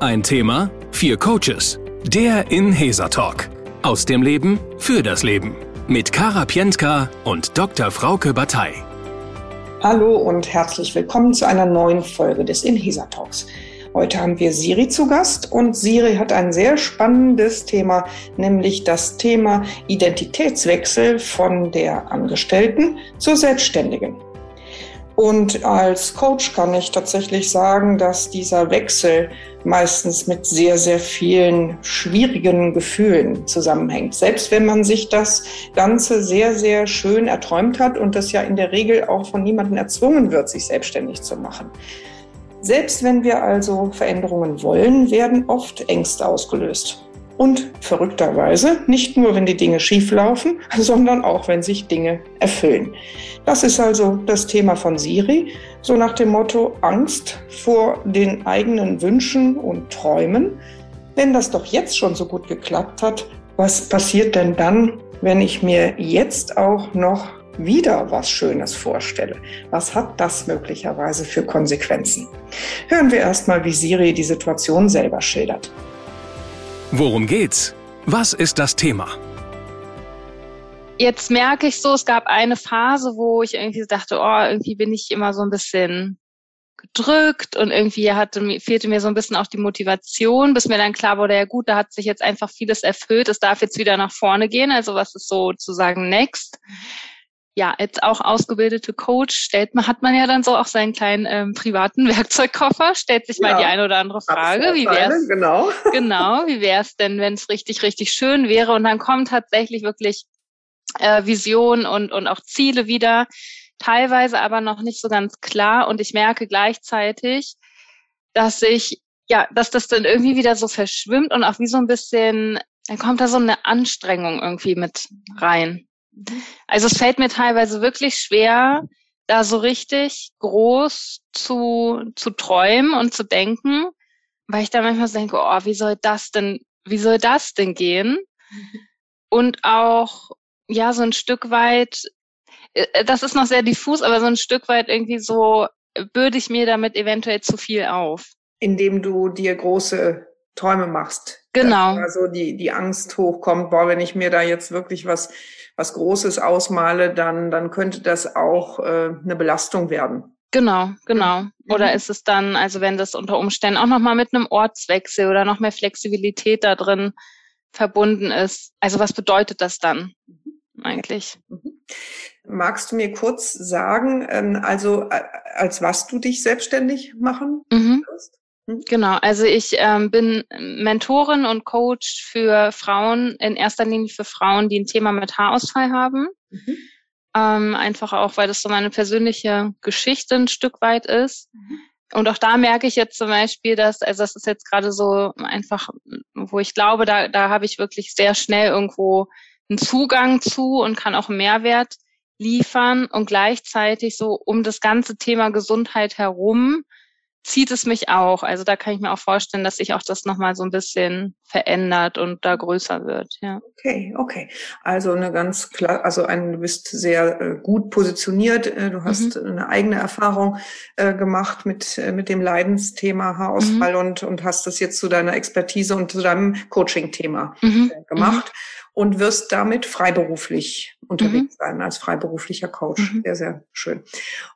Ein Thema, vier Coaches. Der Inhesa Talk. Aus dem Leben für das Leben. Mit Kara Pientka und Dr. Frauke Batei. Hallo und herzlich willkommen zu einer neuen Folge des Inhesa Talks. Heute haben wir Siri zu Gast und Siri hat ein sehr spannendes Thema, nämlich das Thema Identitätswechsel von der Angestellten zur Selbstständigen. Und als Coach kann ich tatsächlich sagen, dass dieser Wechsel meistens mit sehr, sehr vielen schwierigen Gefühlen zusammenhängt. Selbst wenn man sich das Ganze sehr, sehr schön erträumt hat und das ja in der Regel auch von niemandem erzwungen wird, sich selbstständig zu machen. Selbst wenn wir also Veränderungen wollen, werden oft Ängste ausgelöst. Und verrückterweise nicht nur, wenn die Dinge schief laufen, sondern auch, wenn sich Dinge erfüllen. Das ist also das Thema von Siri, so nach dem Motto Angst vor den eigenen Wünschen und Träumen. Wenn das doch jetzt schon so gut geklappt hat, was passiert denn dann, wenn ich mir jetzt auch noch wieder was Schönes vorstelle? Was hat das möglicherweise für Konsequenzen? Hören wir erstmal, wie Siri die Situation selber schildert. Worum geht's? Was ist das Thema? Jetzt merke ich so, es gab eine Phase, wo ich irgendwie dachte, oh, irgendwie bin ich immer so ein bisschen gedrückt und irgendwie hatte, fehlte mir so ein bisschen auch die Motivation, bis mir dann klar wurde, ja gut, da hat sich jetzt einfach vieles erfüllt, es darf jetzt wieder nach vorne gehen, also was ist sozusagen next? Ja, als auch ausgebildete Coach stellt man, hat man ja dann so auch seinen kleinen ähm, privaten Werkzeugkoffer, stellt sich mal ja, die eine oder andere Frage. Wie wär's, genau. genau, wie wäre es denn, wenn es richtig, richtig schön wäre? Und dann kommen tatsächlich wirklich äh, Visionen und, und auch Ziele wieder, teilweise aber noch nicht so ganz klar. Und ich merke gleichzeitig, dass ich, ja, dass das dann irgendwie wieder so verschwimmt und auch wie so ein bisschen, dann kommt da so eine Anstrengung irgendwie mit rein. Also es fällt mir teilweise wirklich schwer, da so richtig groß zu, zu träumen und zu denken, weil ich da manchmal denke, oh, wie soll das denn, wie soll das denn gehen? Und auch, ja, so ein Stück weit, äh, das ist noch sehr diffus, aber so ein Stück weit irgendwie so, bürde ich mir damit eventuell zu viel auf. Indem du dir große Träume machst. Genau. Also die, die Angst hochkommt, boah, wenn ich mir da jetzt wirklich was, was Großes ausmale, dann, dann könnte das auch äh, eine Belastung werden. Genau, genau. Mhm. Oder ist es dann, also wenn das unter Umständen auch nochmal mit einem Ortswechsel oder noch mehr Flexibilität da drin verbunden ist? Also was bedeutet das dann mhm. eigentlich? Mhm. Magst du mir kurz sagen, ähm, also äh, als was du dich selbstständig machen mhm. wirst? Genau, also ich ähm, bin Mentorin und Coach für Frauen, in erster Linie für Frauen, die ein Thema mit Haarausfall haben. Mhm. Ähm, einfach auch, weil das so meine persönliche Geschichte ein Stück weit ist. Mhm. Und auch da merke ich jetzt zum Beispiel, dass, also das ist jetzt gerade so einfach, wo ich glaube, da, da habe ich wirklich sehr schnell irgendwo einen Zugang zu und kann auch Mehrwert liefern und gleichzeitig so um das ganze Thema Gesundheit herum zieht es mich auch. Also da kann ich mir auch vorstellen, dass sich auch das nochmal so ein bisschen verändert und da größer wird. Ja. Okay, okay. Also eine ganz klar, also ein, du bist sehr äh, gut positioniert. Äh, du hast mhm. eine eigene Erfahrung äh, gemacht mit, äh, mit dem Leidensthema Haarausfall mhm. und, und hast das jetzt zu deiner Expertise und zu deinem Coaching-Thema mhm. Äh, gemacht. Mhm und wirst damit freiberuflich unterwegs mhm. sein, als freiberuflicher Coach. Mhm. Sehr, sehr schön.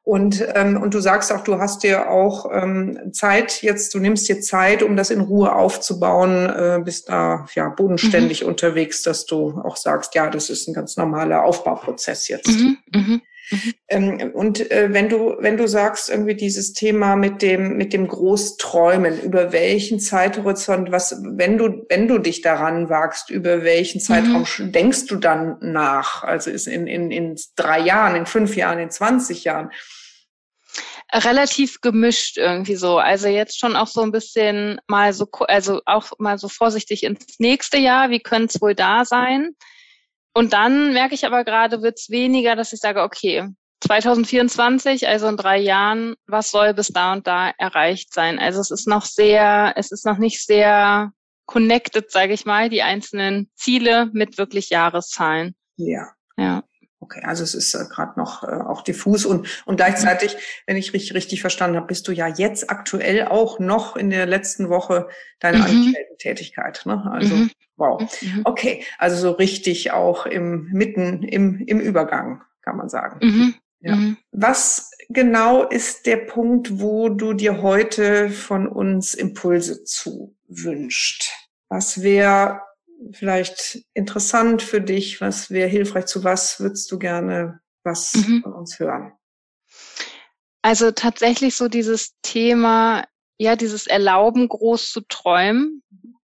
Und, ähm, und du sagst auch, du hast dir auch ähm, Zeit jetzt, du nimmst dir Zeit, um das in Ruhe aufzubauen, äh, bist da ja bodenständig mhm. unterwegs, dass du auch sagst, ja, das ist ein ganz normaler Aufbauprozess jetzt. Mhm. Mhm. Mhm. Ähm, und äh, wenn du, wenn du sagst, irgendwie dieses Thema mit dem, mit dem Großträumen, über welchen Zeithorizont, was, wenn du, wenn du dich daran wagst, über welchen Zeitraum mhm. denkst du dann nach? Also ist in, in, in drei Jahren, in fünf Jahren, in 20 Jahren? relativ gemischt irgendwie so. Also jetzt schon auch so ein bisschen mal so, also auch mal so vorsichtig ins nächste Jahr. Wie könnte es wohl da sein? Und dann merke ich aber gerade, wird es weniger, dass ich sage, okay, 2024, also in drei Jahren, was soll bis da und da erreicht sein? Also es ist noch sehr, es ist noch nicht sehr connected, sage ich mal, die einzelnen Ziele mit wirklich Jahreszahlen. Ja. Okay, also es ist äh, gerade noch äh, auch diffus und, und gleichzeitig, wenn ich richtig, richtig verstanden habe, bist du ja jetzt aktuell auch noch in der letzten Woche deiner mhm. Angestellten-Tätigkeit. Ne? Also mhm. wow. Mhm. Okay, also so richtig auch im mitten im, im Übergang, kann man sagen. Mhm. Ja. Mhm. Was genau ist der Punkt, wo du dir heute von uns Impulse zuwünscht? Was wäre vielleicht interessant für dich? Was wäre hilfreich? Zu was würdest du gerne was mhm. von uns hören? Also tatsächlich so dieses Thema, ja, dieses Erlauben, groß zu träumen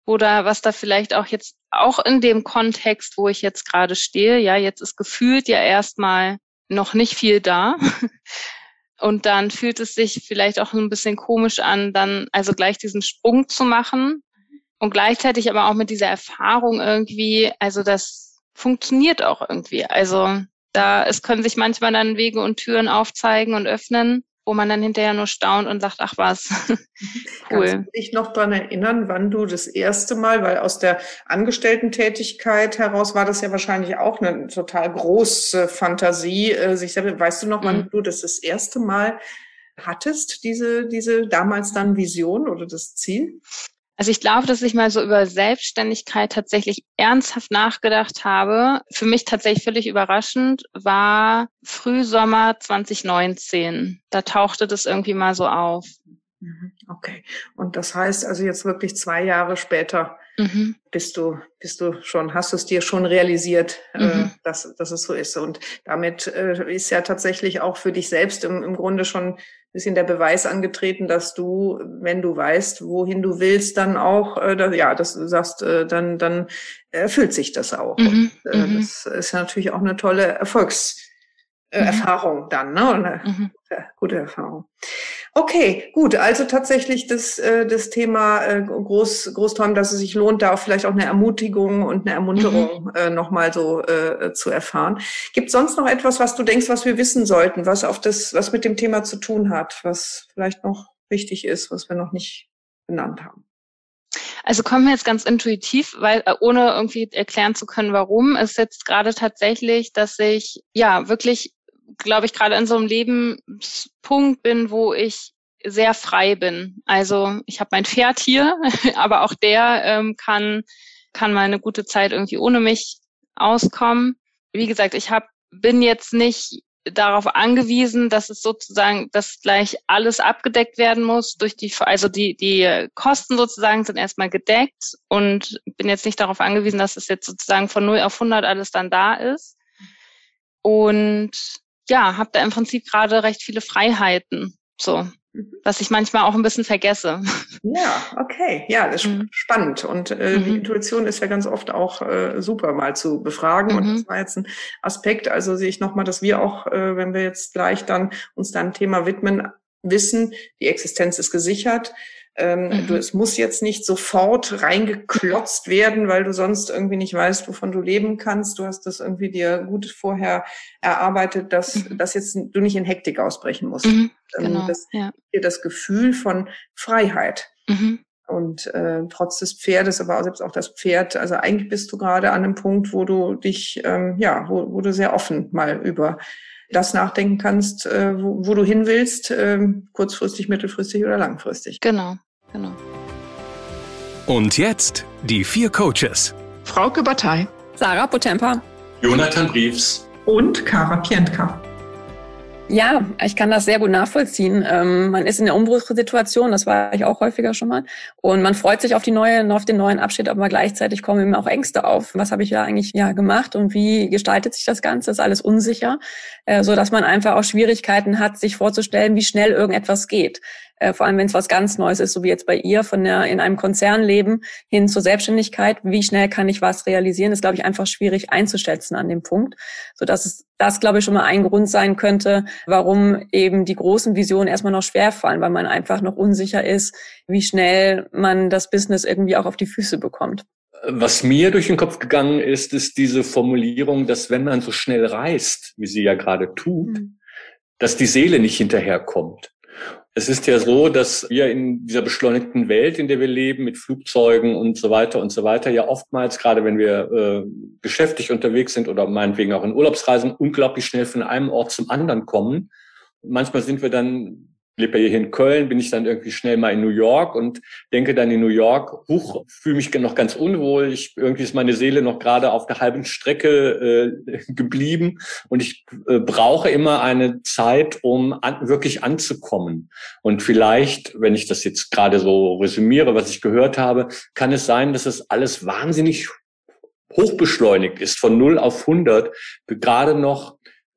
oder was da vielleicht auch jetzt auch in dem Kontext, wo ich jetzt gerade stehe, ja, jetzt ist gefühlt ja erstmal noch nicht viel da. Und dann fühlt es sich vielleicht auch ein bisschen komisch an, dann also gleich diesen Sprung zu machen und gleichzeitig aber auch mit dieser Erfahrung irgendwie, also das funktioniert auch irgendwie. Also da, es können sich manchmal dann Wege und Türen aufzeigen und öffnen, wo man dann hinterher nur staunt und sagt, ach was, cool. Kannst du dich noch daran erinnern, wann du das erste Mal, weil aus der Angestellten-Tätigkeit heraus war das ja wahrscheinlich auch eine total große Fantasie, äh, sich selbst, weißt du noch, wann mhm. du das das erste Mal hattest, diese, diese damals dann Vision oder das Ziel? Also ich glaube, dass ich mal so über Selbstständigkeit tatsächlich ernsthaft nachgedacht habe. Für mich tatsächlich völlig überraschend war Frühsommer 2019. Da tauchte das irgendwie mal so auf. Mhm, okay. Und das heißt also jetzt wirklich zwei Jahre später mhm. bist du, bist du schon, hast du es dir schon realisiert, äh, mhm. dass, dass es so ist. Und damit äh, ist ja tatsächlich auch für dich selbst im, im Grunde schon ein bisschen der Beweis angetreten, dass du, wenn du weißt, wohin du willst, dann auch, äh, ja, dass du sagst, dann, dann erfüllt sich das auch. Mhm. Und, mhm. das ist ja natürlich auch eine tolle Erfolgs- mhm. Erfahrung dann, ne? Eine mhm. gute Erfahrung. Okay, gut. Also tatsächlich das, äh, das Thema äh, Groß, Großträumen, dass es sich lohnt, da auch vielleicht auch eine Ermutigung und eine Ermunterung mhm. äh, nochmal so äh, zu erfahren. Gibt sonst noch etwas, was du denkst, was wir wissen sollten, was auf das, was mit dem Thema zu tun hat, was vielleicht noch wichtig ist, was wir noch nicht benannt haben? Also kommen wir jetzt ganz intuitiv, weil äh, ohne irgendwie erklären zu können, warum, ist jetzt gerade tatsächlich, dass ich ja wirklich glaube ich, gerade in so einem Lebenspunkt bin, wo ich sehr frei bin. Also ich habe mein Pferd hier, aber auch der ähm, kann, kann mal eine gute Zeit irgendwie ohne mich auskommen. Wie gesagt, ich hab, bin jetzt nicht darauf angewiesen, dass es sozusagen, dass gleich alles abgedeckt werden muss durch die, also die, die Kosten sozusagen sind erstmal gedeckt und bin jetzt nicht darauf angewiesen, dass es jetzt sozusagen von 0 auf 100 alles dann da ist. Und ja, habe da im Prinzip gerade recht viele Freiheiten. So, mhm. was ich manchmal auch ein bisschen vergesse. Ja, okay. Ja, das ist mhm. spannend. Und äh, mhm. die Intuition ist ja ganz oft auch äh, super mal zu befragen. Mhm. Und das war jetzt ein Aspekt. Also sehe ich nochmal, dass wir auch, äh, wenn wir jetzt gleich dann uns dann Thema widmen, wissen, die Existenz ist gesichert. Ähm, mhm. du, es muss jetzt nicht sofort reingeklotzt werden, weil du sonst irgendwie nicht weißt, wovon du leben kannst. Du hast das irgendwie dir gut vorher erarbeitet, dass, mhm. dass jetzt du nicht in Hektik ausbrechen musst. Mhm, ähm, genau, das, ja. dir das Gefühl von Freiheit. Mhm. Und äh, trotz des Pferdes, aber selbst auch das Pferd, also eigentlich bist du gerade an einem Punkt, wo du dich, ähm, ja, wo, wo du sehr offen mal über das nachdenken kannst, äh, wo, wo, du hin willst, äh, kurzfristig, mittelfristig oder langfristig. Genau, genau. Und jetzt die vier Coaches. Frauke Batei. Sarah Potempa. Jonathan Briefs. Und Kara Pientka. Ja, ich kann das sehr gut nachvollziehen. Ähm, man ist in der Umbruchssituation, das war ich auch häufiger schon mal. Und man freut sich auf die neue, auf den neuen Abschied, aber gleichzeitig kommen immer auch Ängste auf. Was habe ich ja eigentlich ja gemacht und wie gestaltet sich das Ganze? Ist alles unsicher, äh, so dass man einfach auch Schwierigkeiten hat, sich vorzustellen, wie schnell irgendetwas geht äh, vor allem wenn es was ganz Neues ist, so wie jetzt bei ihr, von der in einem Konzernleben hin zur Selbstständigkeit. Wie schnell kann ich was realisieren, ist, glaube ich, einfach schwierig einzuschätzen an dem Punkt, so dass es das, glaube ich, schon mal ein Grund sein könnte, warum eben die großen Visionen erstmal noch schwer fallen, weil man einfach noch unsicher ist, wie schnell man das Business irgendwie auch auf die Füße bekommt. Was mir durch den Kopf gegangen ist, ist diese Formulierung, dass wenn man so schnell reist, wie sie ja gerade tut, mhm. dass die Seele nicht hinterherkommt. Es ist ja so, dass wir in dieser beschleunigten Welt, in der wir leben, mit Flugzeugen und so weiter und so weiter, ja oftmals, gerade wenn wir äh, geschäftlich unterwegs sind oder meinetwegen auch in Urlaubsreisen, unglaublich schnell von einem Ort zum anderen kommen. Manchmal sind wir dann lebe ja hier in Köln, bin ich dann irgendwie schnell mal in New York und denke dann in New York, huch, fühle mich noch ganz unwohl. Ich, irgendwie ist meine Seele noch gerade auf der halben Strecke äh, geblieben und ich äh, brauche immer eine Zeit, um an, wirklich anzukommen. Und vielleicht, wenn ich das jetzt gerade so resümiere, was ich gehört habe, kann es sein, dass es alles wahnsinnig hochbeschleunigt ist, von 0 auf 100, gerade noch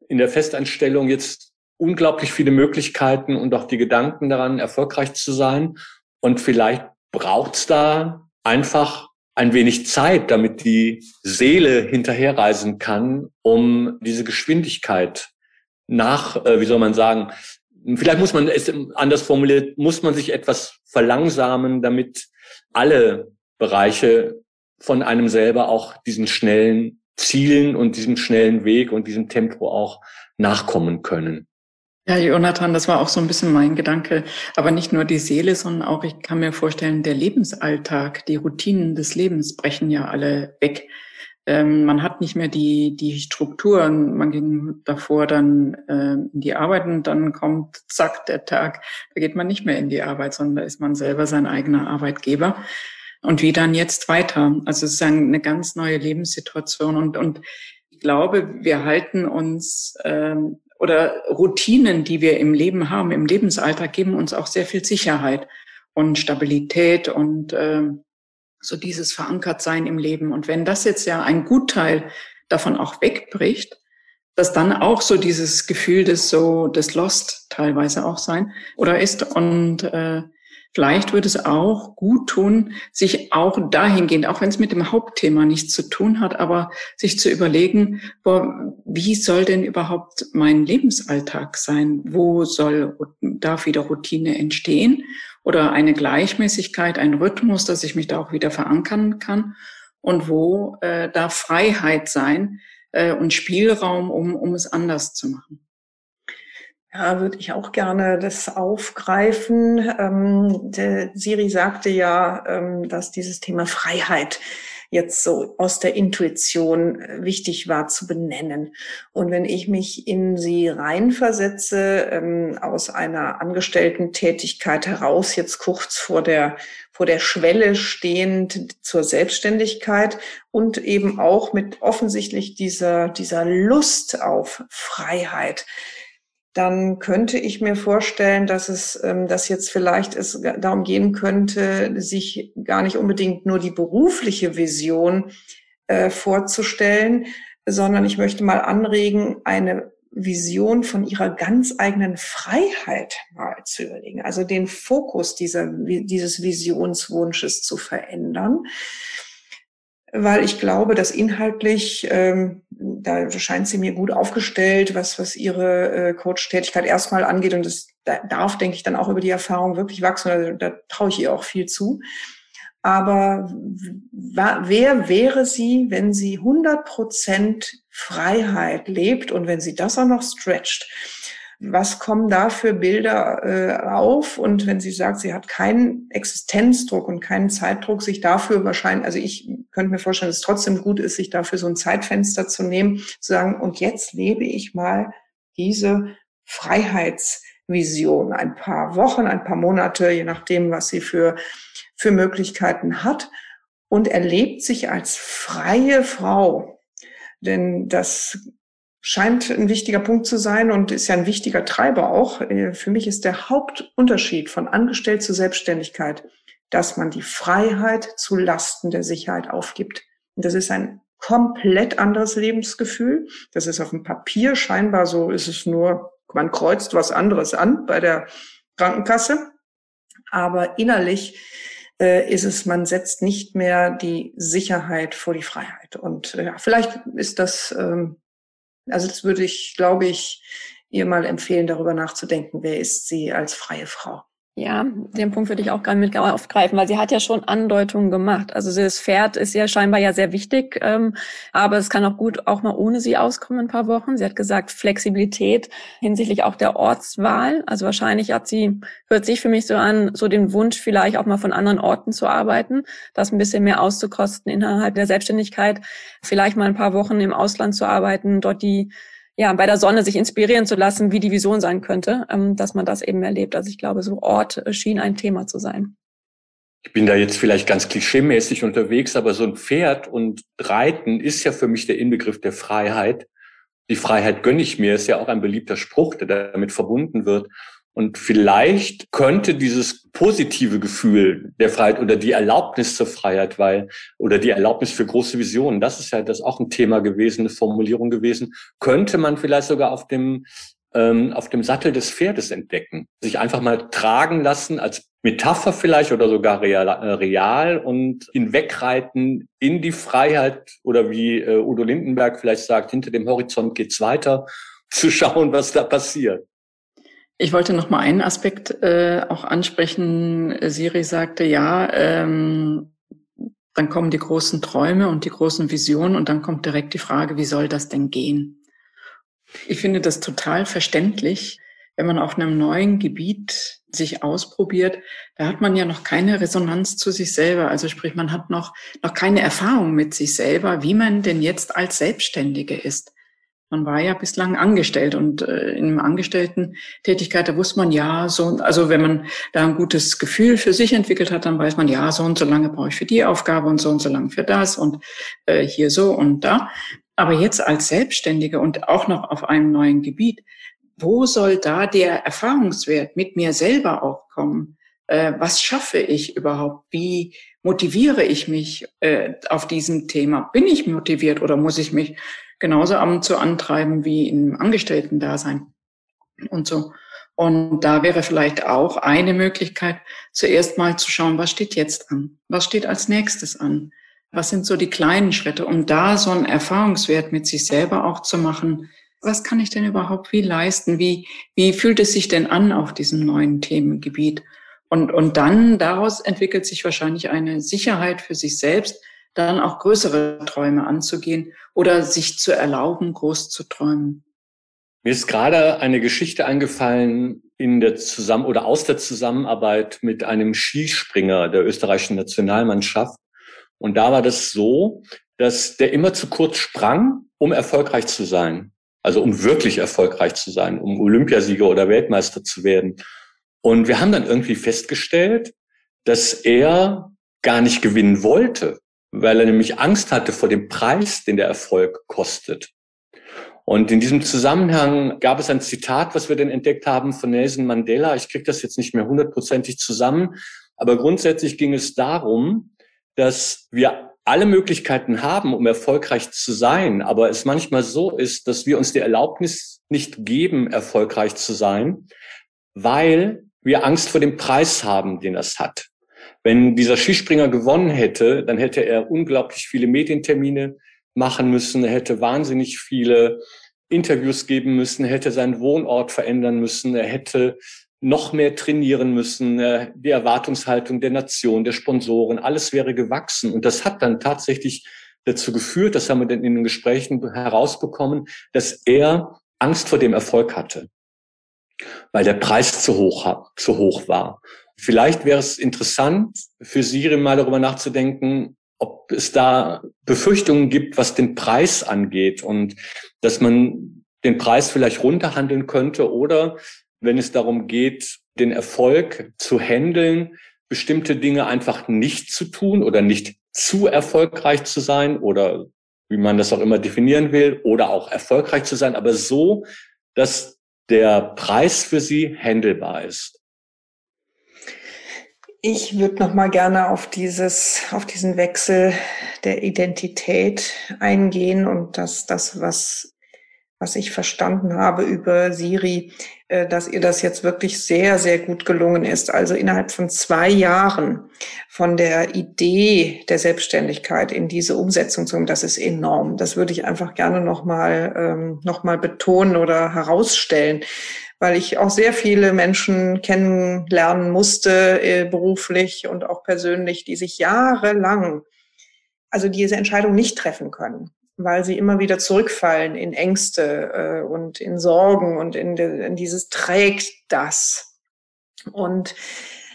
in der Festanstellung jetzt unglaublich viele Möglichkeiten und auch die Gedanken daran, erfolgreich zu sein. Und vielleicht braucht es da einfach ein wenig Zeit, damit die Seele hinterherreisen kann, um diese Geschwindigkeit nach, äh, wie soll man sagen, vielleicht muss man es anders formuliert, muss man sich etwas verlangsamen, damit alle Bereiche von einem selber auch diesen schnellen Zielen und diesem schnellen Weg und diesem Tempo auch nachkommen können. Ja, Jonathan, das war auch so ein bisschen mein Gedanke. Aber nicht nur die Seele, sondern auch, ich kann mir vorstellen, der Lebensalltag, die Routinen des Lebens brechen ja alle weg. Ähm, man hat nicht mehr die, die Strukturen. Man ging davor dann äh, in die Arbeit und dann kommt, zack, der Tag. Da geht man nicht mehr in die Arbeit, sondern da ist man selber sein eigener Arbeitgeber. Und wie dann jetzt weiter? Also es ist eine ganz neue Lebenssituation und, und ich glaube, wir halten uns ähm, oder Routinen, die wir im Leben haben, im Lebensalltag, geben uns auch sehr viel Sicherheit und Stabilität und äh, so dieses Verankertsein im Leben. Und wenn das jetzt ja ein Gutteil davon auch wegbricht, dass dann auch so dieses Gefühl des so des Lost teilweise auch sein oder ist und äh, Vielleicht würde es auch gut tun, sich auch dahingehend, auch wenn es mit dem Hauptthema nichts zu tun hat, aber sich zu überlegen, boah, wie soll denn überhaupt mein Lebensalltag sein? Wo soll, darf wieder Routine entstehen? Oder eine Gleichmäßigkeit, ein Rhythmus, dass ich mich da auch wieder verankern kann? Und wo äh, darf Freiheit sein äh, und Spielraum, um, um es anders zu machen? Ja, würde ich auch gerne das aufgreifen. Ähm, Siri sagte ja, ähm, dass dieses Thema Freiheit jetzt so aus der Intuition äh, wichtig war zu benennen. Und wenn ich mich in sie reinversetze, ähm, aus einer angestellten Tätigkeit heraus, jetzt kurz vor der, vor der Schwelle stehend zur Selbstständigkeit und eben auch mit offensichtlich dieser, dieser Lust auf Freiheit, dann könnte ich mir vorstellen, dass es, ähm, dass jetzt vielleicht es darum gehen könnte, sich gar nicht unbedingt nur die berufliche Vision äh, vorzustellen, sondern ich möchte mal anregen, eine Vision von ihrer ganz eigenen Freiheit mal zu überlegen, also den Fokus dieser, dieses Visionswunsches zu verändern. Weil ich glaube, dass inhaltlich, ähm, da scheint sie mir gut aufgestellt, was, was ihre äh, Coach-Tätigkeit erstmal angeht. Und das darf, denke ich, dann auch über die Erfahrung wirklich wachsen. Also, da traue ich ihr auch viel zu. Aber wer wäre sie, wenn sie 100 Prozent Freiheit lebt und wenn sie das auch noch stretcht? Was kommen da für Bilder äh, auf? Und wenn sie sagt, sie hat keinen Existenzdruck und keinen Zeitdruck, sich dafür wahrscheinlich, also ich könnte mir vorstellen, dass es trotzdem gut ist, sich dafür so ein Zeitfenster zu nehmen, zu sagen, und jetzt lebe ich mal diese Freiheitsvision, ein paar Wochen, ein paar Monate, je nachdem, was sie für, für Möglichkeiten hat und erlebt sich als freie Frau. Denn das scheint ein wichtiger Punkt zu sein und ist ja ein wichtiger Treiber auch. Äh, für mich ist der Hauptunterschied von Angestellt zu Selbstständigkeit, dass man die Freiheit zu Lasten der Sicherheit aufgibt. Und das ist ein komplett anderes Lebensgefühl. Das ist auf dem Papier scheinbar so, ist es nur, man kreuzt was anderes an bei der Krankenkasse. Aber innerlich äh, ist es, man setzt nicht mehr die Sicherheit vor die Freiheit. Und äh, ja, vielleicht ist das ähm, also das würde ich, glaube ich, ihr mal empfehlen, darüber nachzudenken, wer ist sie als freie Frau. Ja, den Punkt würde ich auch gerne mit aufgreifen, weil sie hat ja schon Andeutungen gemacht. Also das Pferd ist ja scheinbar ja sehr wichtig, ähm, aber es kann auch gut auch mal ohne sie auskommen ein paar Wochen. Sie hat gesagt Flexibilität hinsichtlich auch der Ortswahl. Also wahrscheinlich hat sie, hört sich für mich so an, so den Wunsch vielleicht auch mal von anderen Orten zu arbeiten, das ein bisschen mehr auszukosten innerhalb der Selbstständigkeit, vielleicht mal ein paar Wochen im Ausland zu arbeiten, dort die ja, bei der Sonne sich inspirieren zu lassen, wie die Vision sein könnte, ähm, dass man das eben erlebt. Also ich glaube, so Ort äh, schien ein Thema zu sein. Ich bin da jetzt vielleicht ganz klischeemäßig unterwegs, aber so ein Pferd und Reiten ist ja für mich der Inbegriff der Freiheit. Die Freiheit gönne ich mir, ist ja auch ein beliebter Spruch, der damit verbunden wird. Und vielleicht könnte dieses positive Gefühl der Freiheit oder die Erlaubnis zur Freiheit, weil, oder die Erlaubnis für große Visionen, das ist ja das auch ein Thema gewesen, eine Formulierung gewesen, könnte man vielleicht sogar auf dem, ähm, auf dem Sattel des Pferdes entdecken. Sich einfach mal tragen lassen als Metapher vielleicht oder sogar real, äh, real und hinwegreiten in die Freiheit oder wie äh, Udo Lindenberg vielleicht sagt, hinter dem Horizont geht's weiter, zu schauen, was da passiert. Ich wollte noch mal einen Aspekt äh, auch ansprechen. Siri sagte, ja, ähm, dann kommen die großen Träume und die großen Visionen und dann kommt direkt die Frage, wie soll das denn gehen? Ich finde das total verständlich, wenn man auf einem neuen Gebiet sich ausprobiert, da hat man ja noch keine Resonanz zu sich selber. Also sprich, man hat noch, noch keine Erfahrung mit sich selber, wie man denn jetzt als Selbstständige ist. Man war ja bislang angestellt und äh, in einem Angestellten-Tätigkeit, da wusste man ja so, also wenn man da ein gutes Gefühl für sich entwickelt hat, dann weiß man ja, so und so lange brauche ich für die Aufgabe und so und so lange für das und äh, hier so und da. Aber jetzt als Selbstständige und auch noch auf einem neuen Gebiet, wo soll da der Erfahrungswert mit mir selber auch kommen? Äh, was schaffe ich überhaupt? Wie motiviere ich mich äh, auf diesem Thema? Bin ich motiviert oder muss ich mich genauso am zu antreiben wie im Angestellten-Dasein und so. Und da wäre vielleicht auch eine Möglichkeit, zuerst mal zu schauen, was steht jetzt an? Was steht als nächstes an? Was sind so die kleinen Schritte, um da so einen Erfahrungswert mit sich selber auch zu machen? Was kann ich denn überhaupt wie leisten? Wie, wie fühlt es sich denn an auf diesem neuen Themengebiet? Und, und dann daraus entwickelt sich wahrscheinlich eine Sicherheit für sich selbst, dann auch größere Träume anzugehen oder sich zu erlauben, groß zu träumen. Mir ist gerade eine Geschichte eingefallen in der Zusammen oder aus der Zusammenarbeit mit einem Skispringer der österreichischen Nationalmannschaft. Und da war das so, dass der immer zu kurz sprang, um erfolgreich zu sein. Also um wirklich erfolgreich zu sein, um Olympiasieger oder Weltmeister zu werden. Und wir haben dann irgendwie festgestellt, dass er gar nicht gewinnen wollte, weil er nämlich Angst hatte vor dem Preis, den der Erfolg kostet. Und in diesem Zusammenhang gab es ein Zitat, was wir denn entdeckt haben von Nelson Mandela. Ich kriege das jetzt nicht mehr hundertprozentig zusammen, aber grundsätzlich ging es darum, dass wir alle Möglichkeiten haben, um erfolgreich zu sein, aber es manchmal so ist, dass wir uns die Erlaubnis nicht geben, erfolgreich zu sein, weil wir Angst vor dem Preis haben, den das hat. Wenn dieser Skispringer gewonnen hätte, dann hätte er unglaublich viele Medientermine machen müssen, er hätte wahnsinnig viele Interviews geben müssen, hätte seinen Wohnort verändern müssen, er hätte noch mehr trainieren müssen, äh, die Erwartungshaltung der Nation, der Sponsoren, alles wäre gewachsen. Und das hat dann tatsächlich dazu geführt, das haben wir dann in den Gesprächen herausbekommen, dass er Angst vor dem Erfolg hatte, weil der Preis zu hoch, zu hoch war. Vielleicht wäre es interessant für Sie mal darüber nachzudenken, ob es da Befürchtungen gibt, was den Preis angeht und dass man den Preis vielleicht runterhandeln könnte oder wenn es darum geht, den Erfolg zu handeln, bestimmte Dinge einfach nicht zu tun oder nicht zu erfolgreich zu sein oder wie man das auch immer definieren will oder auch erfolgreich zu sein, aber so, dass der Preis für sie handelbar ist. Ich würde noch mal gerne auf dieses, auf diesen Wechsel der Identität eingehen und dass das, was, was ich verstanden habe über Siri, äh, dass ihr das jetzt wirklich sehr, sehr gut gelungen ist. Also innerhalb von zwei Jahren von der Idee der Selbstständigkeit in diese Umsetzung zu kommen, das ist enorm. Das würde ich einfach gerne noch mal, ähm, noch mal betonen oder herausstellen weil ich auch sehr viele Menschen kennenlernen musste, äh, beruflich und auch persönlich, die sich jahrelang, also diese Entscheidung nicht treffen können weil sie immer wieder zurückfallen in Ängste äh, und in Sorgen und in, dieses trägt das. Und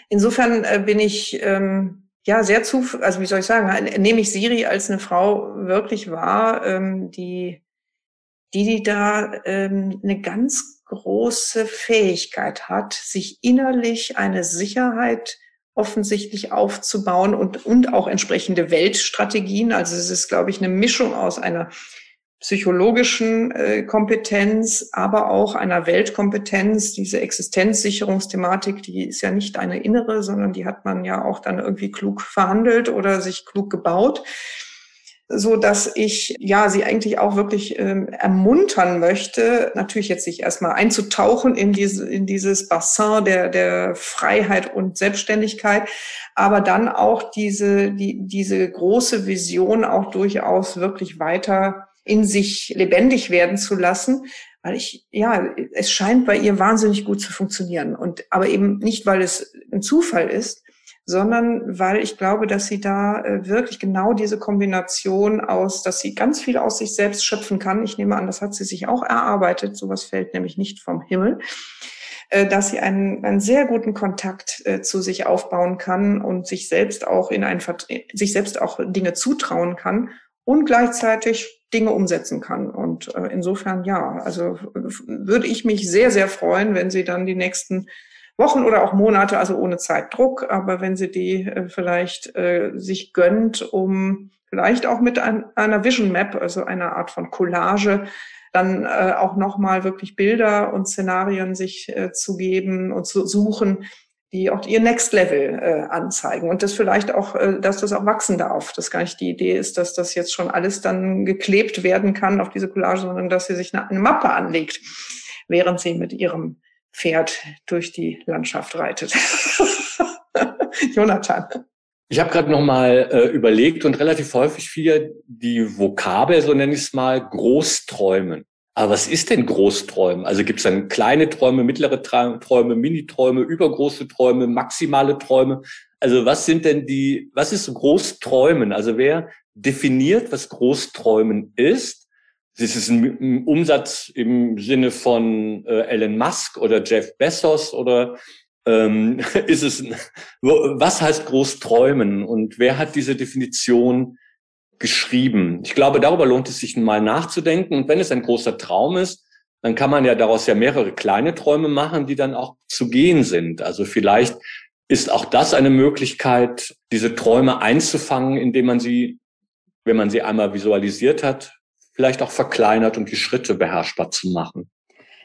insofern äh, bin ich ähm, ja sehr zu, also wie soll ich sagen, nehme ich Siri als eine Frau wirklich wahr, ähm, die, die, die da ähm, eine ganz große Fähigkeit hat, sich innerlich eine Sicherheit offensichtlich aufzubauen und, und auch entsprechende Weltstrategien. Also es ist, glaube ich, eine Mischung aus einer psychologischen äh, Kompetenz, aber auch einer Weltkompetenz. Diese Existenzsicherungsthematik, die ist ja nicht eine innere, sondern die hat man ja auch dann irgendwie klug verhandelt oder sich klug gebaut so dass ich ja sie eigentlich auch wirklich ähm, ermuntern möchte, natürlich jetzt sich erstmal einzutauchen in diese in dieses Bassin der der Freiheit und Selbstständigkeit, aber dann auch diese die diese große Vision auch durchaus wirklich weiter in sich lebendig werden zu lassen, weil ich ja es scheint bei ihr wahnsinnig gut zu funktionieren. Und aber eben nicht weil es ein Zufall ist, sondern weil ich glaube, dass sie da äh, wirklich genau diese Kombination aus, dass sie ganz viel aus sich selbst schöpfen kann. Ich nehme an, das hat sie sich auch erarbeitet. Sowas fällt nämlich nicht vom Himmel äh, dass sie einen, einen sehr guten Kontakt äh, zu sich aufbauen kann und sich selbst auch in ein sich selbst auch Dinge zutrauen kann und gleichzeitig Dinge umsetzen kann. Und äh, insofern ja, also würde ich mich sehr, sehr freuen, wenn sie dann die nächsten Wochen oder auch Monate, also ohne Zeitdruck. Aber wenn sie die äh, vielleicht äh, sich gönnt, um vielleicht auch mit ein, einer Vision Map, also einer Art von Collage, dann äh, auch nochmal wirklich Bilder und Szenarien sich äh, zu geben und zu suchen, die auch ihr Next Level äh, anzeigen und das vielleicht auch, äh, dass das auch wachsen darf. Dass gar nicht die Idee ist, dass das jetzt schon alles dann geklebt werden kann auf diese Collage, sondern dass sie sich eine, eine Mappe anlegt, während sie mit ihrem Pferd durch die Landschaft reitet. Jonathan. Ich habe gerade noch mal äh, überlegt und relativ häufig viel die Vokabel, so nenne ich es mal, Großträumen. Aber was ist denn Großträumen? Also gibt es dann kleine Träume, mittlere Träume, Miniträume, übergroße Träume, maximale Träume? Also was sind denn die, was ist Großträumen? Also wer definiert, was Großträumen ist? Ist es ein Umsatz im Sinne von äh, Elon Musk oder Jeff Bezos oder ähm, ist es, was heißt groß träumen und wer hat diese Definition geschrieben? Ich glaube, darüber lohnt es sich mal nachzudenken. Und wenn es ein großer Traum ist, dann kann man ja daraus ja mehrere kleine Träume machen, die dann auch zu gehen sind. Also vielleicht ist auch das eine Möglichkeit, diese Träume einzufangen, indem man sie, wenn man sie einmal visualisiert hat, vielleicht auch verkleinert und die Schritte beherrschbar zu machen.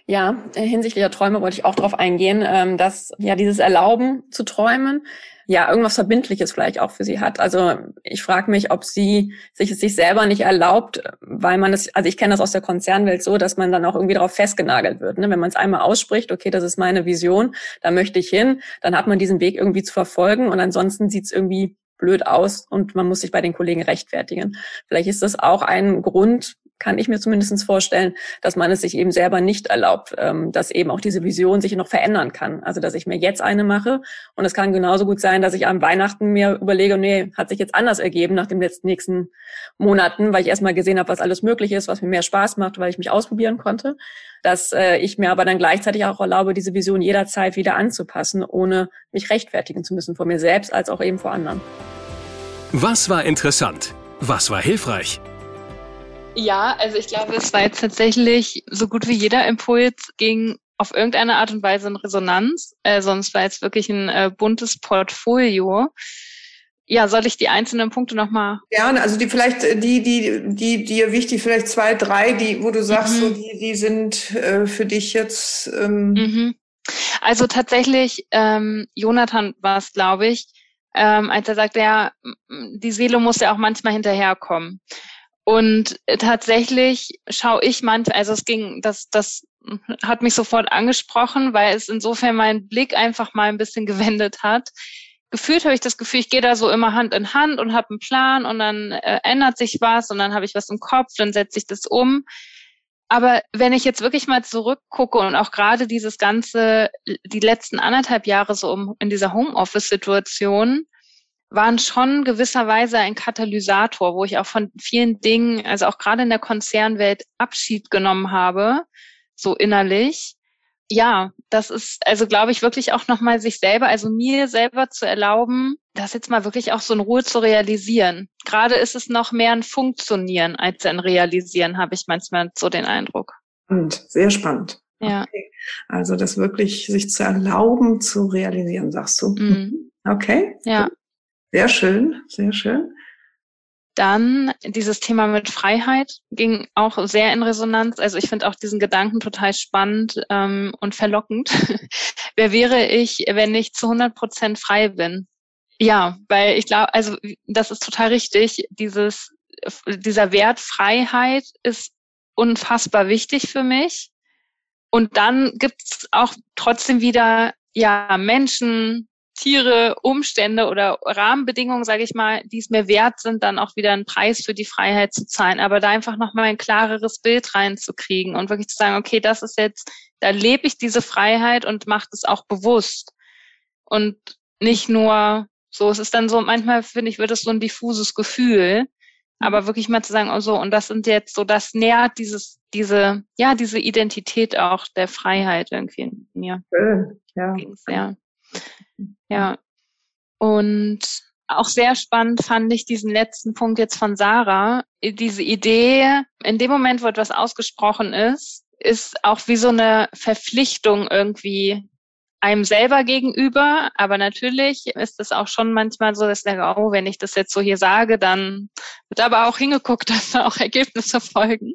Ja, hinsichtlich der Träume wollte ich auch darauf eingehen, ähm, dass ja dieses Erlauben zu träumen ja irgendwas Verbindliches vielleicht auch für sie hat. Also ich frage mich, ob sie sich es sich selber nicht erlaubt, weil man es, also ich kenne das aus der Konzernwelt so, dass man dann auch irgendwie darauf festgenagelt wird. Ne? Wenn man es einmal ausspricht, okay, das ist meine Vision, da möchte ich hin, dann hat man diesen Weg irgendwie zu verfolgen und ansonsten sieht es irgendwie blöd aus und man muss sich bei den Kollegen rechtfertigen. Vielleicht ist das auch ein Grund, kann ich mir zumindest vorstellen, dass man es sich eben selber nicht erlaubt, ähm, dass eben auch diese Vision sich noch verändern kann. Also dass ich mir jetzt eine mache und es kann genauso gut sein, dass ich am Weihnachten mir überlege, nee, hat sich jetzt anders ergeben nach den letzten nächsten Monaten, weil ich erstmal gesehen habe, was alles möglich ist, was mir mehr Spaß macht, weil ich mich ausprobieren konnte dass äh, ich mir aber dann gleichzeitig auch erlaube, diese Vision jederzeit wieder anzupassen, ohne mich rechtfertigen zu müssen vor mir selbst als auch eben vor anderen. Was war interessant? Was war hilfreich? Ja, also ich glaube, es war jetzt tatsächlich so gut wie jeder Impuls ging auf irgendeine Art und Weise in Resonanz. Äh, sonst war jetzt wirklich ein äh, buntes Portfolio. Ja, soll ich die einzelnen Punkte nochmal? Gerne, also die vielleicht, äh, die, die, die, dir wichtig, vielleicht zwei, drei, die, wo du sagst, mhm. so, die, die sind äh, für dich jetzt. Ähm mhm. Also tatsächlich, ähm, Jonathan war es, glaube ich, ähm, als er sagte, ja, die Seele muss ja auch manchmal hinterherkommen. Und tatsächlich schaue ich manchmal, also es ging, das, das hat mich sofort angesprochen, weil es insofern meinen Blick einfach mal ein bisschen gewendet hat gefühlt habe ich das Gefühl, ich gehe da so immer Hand in Hand und habe einen Plan und dann äh, ändert sich was und dann habe ich was im Kopf, dann setze ich das um. Aber wenn ich jetzt wirklich mal zurückgucke und auch gerade dieses ganze, die letzten anderthalb Jahre so um, in dieser Homeoffice-Situation, waren schon gewisserweise ein Katalysator, wo ich auch von vielen Dingen, also auch gerade in der Konzernwelt Abschied genommen habe, so innerlich. Ja, das ist also, glaube ich, wirklich auch nochmal sich selber, also mir selber zu erlauben, das jetzt mal wirklich auch so in Ruhe zu realisieren. Gerade ist es noch mehr ein Funktionieren als ein Realisieren, habe ich manchmal so den Eindruck. Spannend, sehr spannend. Ja. Okay. Also das wirklich sich zu erlauben, zu realisieren, sagst du. Mhm. Okay. Ja. Sehr schön, sehr schön. Dann dieses Thema mit Freiheit ging auch sehr in Resonanz. Also ich finde auch diesen Gedanken total spannend ähm, und verlockend. Wer wäre ich, wenn ich zu 100 Prozent frei bin? Ja, weil ich glaube, also das ist total richtig. Dieses, dieser Wert Freiheit ist unfassbar wichtig für mich. Und dann gibt's auch trotzdem wieder ja Menschen, Tiere, Umstände oder Rahmenbedingungen, sage ich mal, die es mir wert sind, dann auch wieder einen Preis für die Freiheit zu zahlen. Aber da einfach nochmal ein klareres Bild reinzukriegen und wirklich zu sagen, okay, das ist jetzt, da lebe ich diese Freiheit und mache das auch bewusst. Und nicht nur so, es ist dann so, manchmal finde ich, wird es so ein diffuses Gefühl. Aber wirklich mal zu sagen, oh so, und das sind jetzt so, das nährt dieses, diese, ja, diese Identität auch der Freiheit irgendwie in mir. Schön, ja. ja. Ja. Und auch sehr spannend fand ich diesen letzten Punkt jetzt von Sarah. Diese Idee, in dem Moment, wo etwas ausgesprochen ist, ist auch wie so eine Verpflichtung irgendwie einem selber gegenüber. Aber natürlich ist es auch schon manchmal so, dass ich denke, oh, wenn ich das jetzt so hier sage, dann wird aber auch hingeguckt, dass da auch Ergebnisse folgen.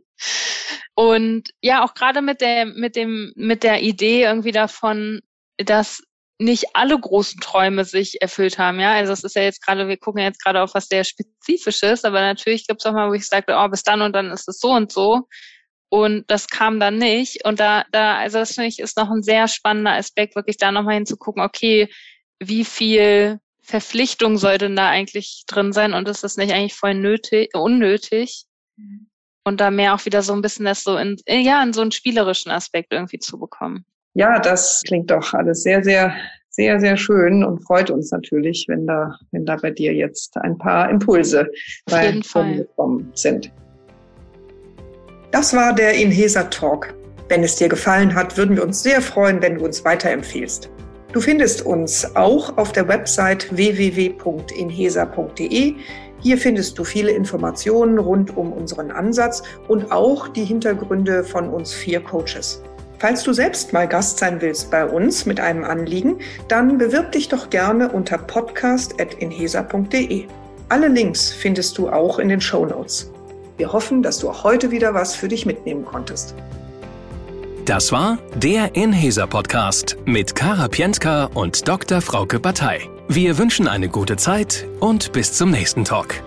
Und ja, auch gerade mit der, mit dem, mit der Idee irgendwie davon, dass nicht alle großen Träume sich erfüllt haben. Ja, also es ist ja jetzt gerade, wir gucken ja jetzt gerade auf was sehr Spezifisches, aber natürlich gibt es auch mal, wo ich sagte, oh, bis dann und dann ist es so und so. Und das kam dann nicht. Und da, da, also das finde ich ist noch ein sehr spannender Aspekt, wirklich da nochmal hinzugucken, okay, wie viel Verpflichtung soll denn da eigentlich drin sein und ist das nicht eigentlich voll nötig, unnötig? Mhm. Und da mehr auch wieder so ein bisschen das so in, ja, in so einen spielerischen Aspekt irgendwie zu bekommen. Ja, das klingt doch alles sehr, sehr, sehr, sehr schön und freut uns natürlich, wenn da, wenn da bei dir jetzt ein paar Impulse gekommen sind. Das war der Inhesa Talk. Wenn es dir gefallen hat, würden wir uns sehr freuen, wenn du uns weiterempfehlst. Du findest uns auch auf der Website www.inhesa.de. Hier findest du viele Informationen rund um unseren Ansatz und auch die Hintergründe von uns vier Coaches. Falls du selbst mal Gast sein willst bei uns mit einem Anliegen, dann bewirb dich doch gerne unter podcast.inhesa.de. Alle Links findest du auch in den Show Notes. Wir hoffen, dass du auch heute wieder was für dich mitnehmen konntest. Das war der Inhesa Podcast mit Kara Pientka und Dr. Frauke Batei. Wir wünschen eine gute Zeit und bis zum nächsten Talk.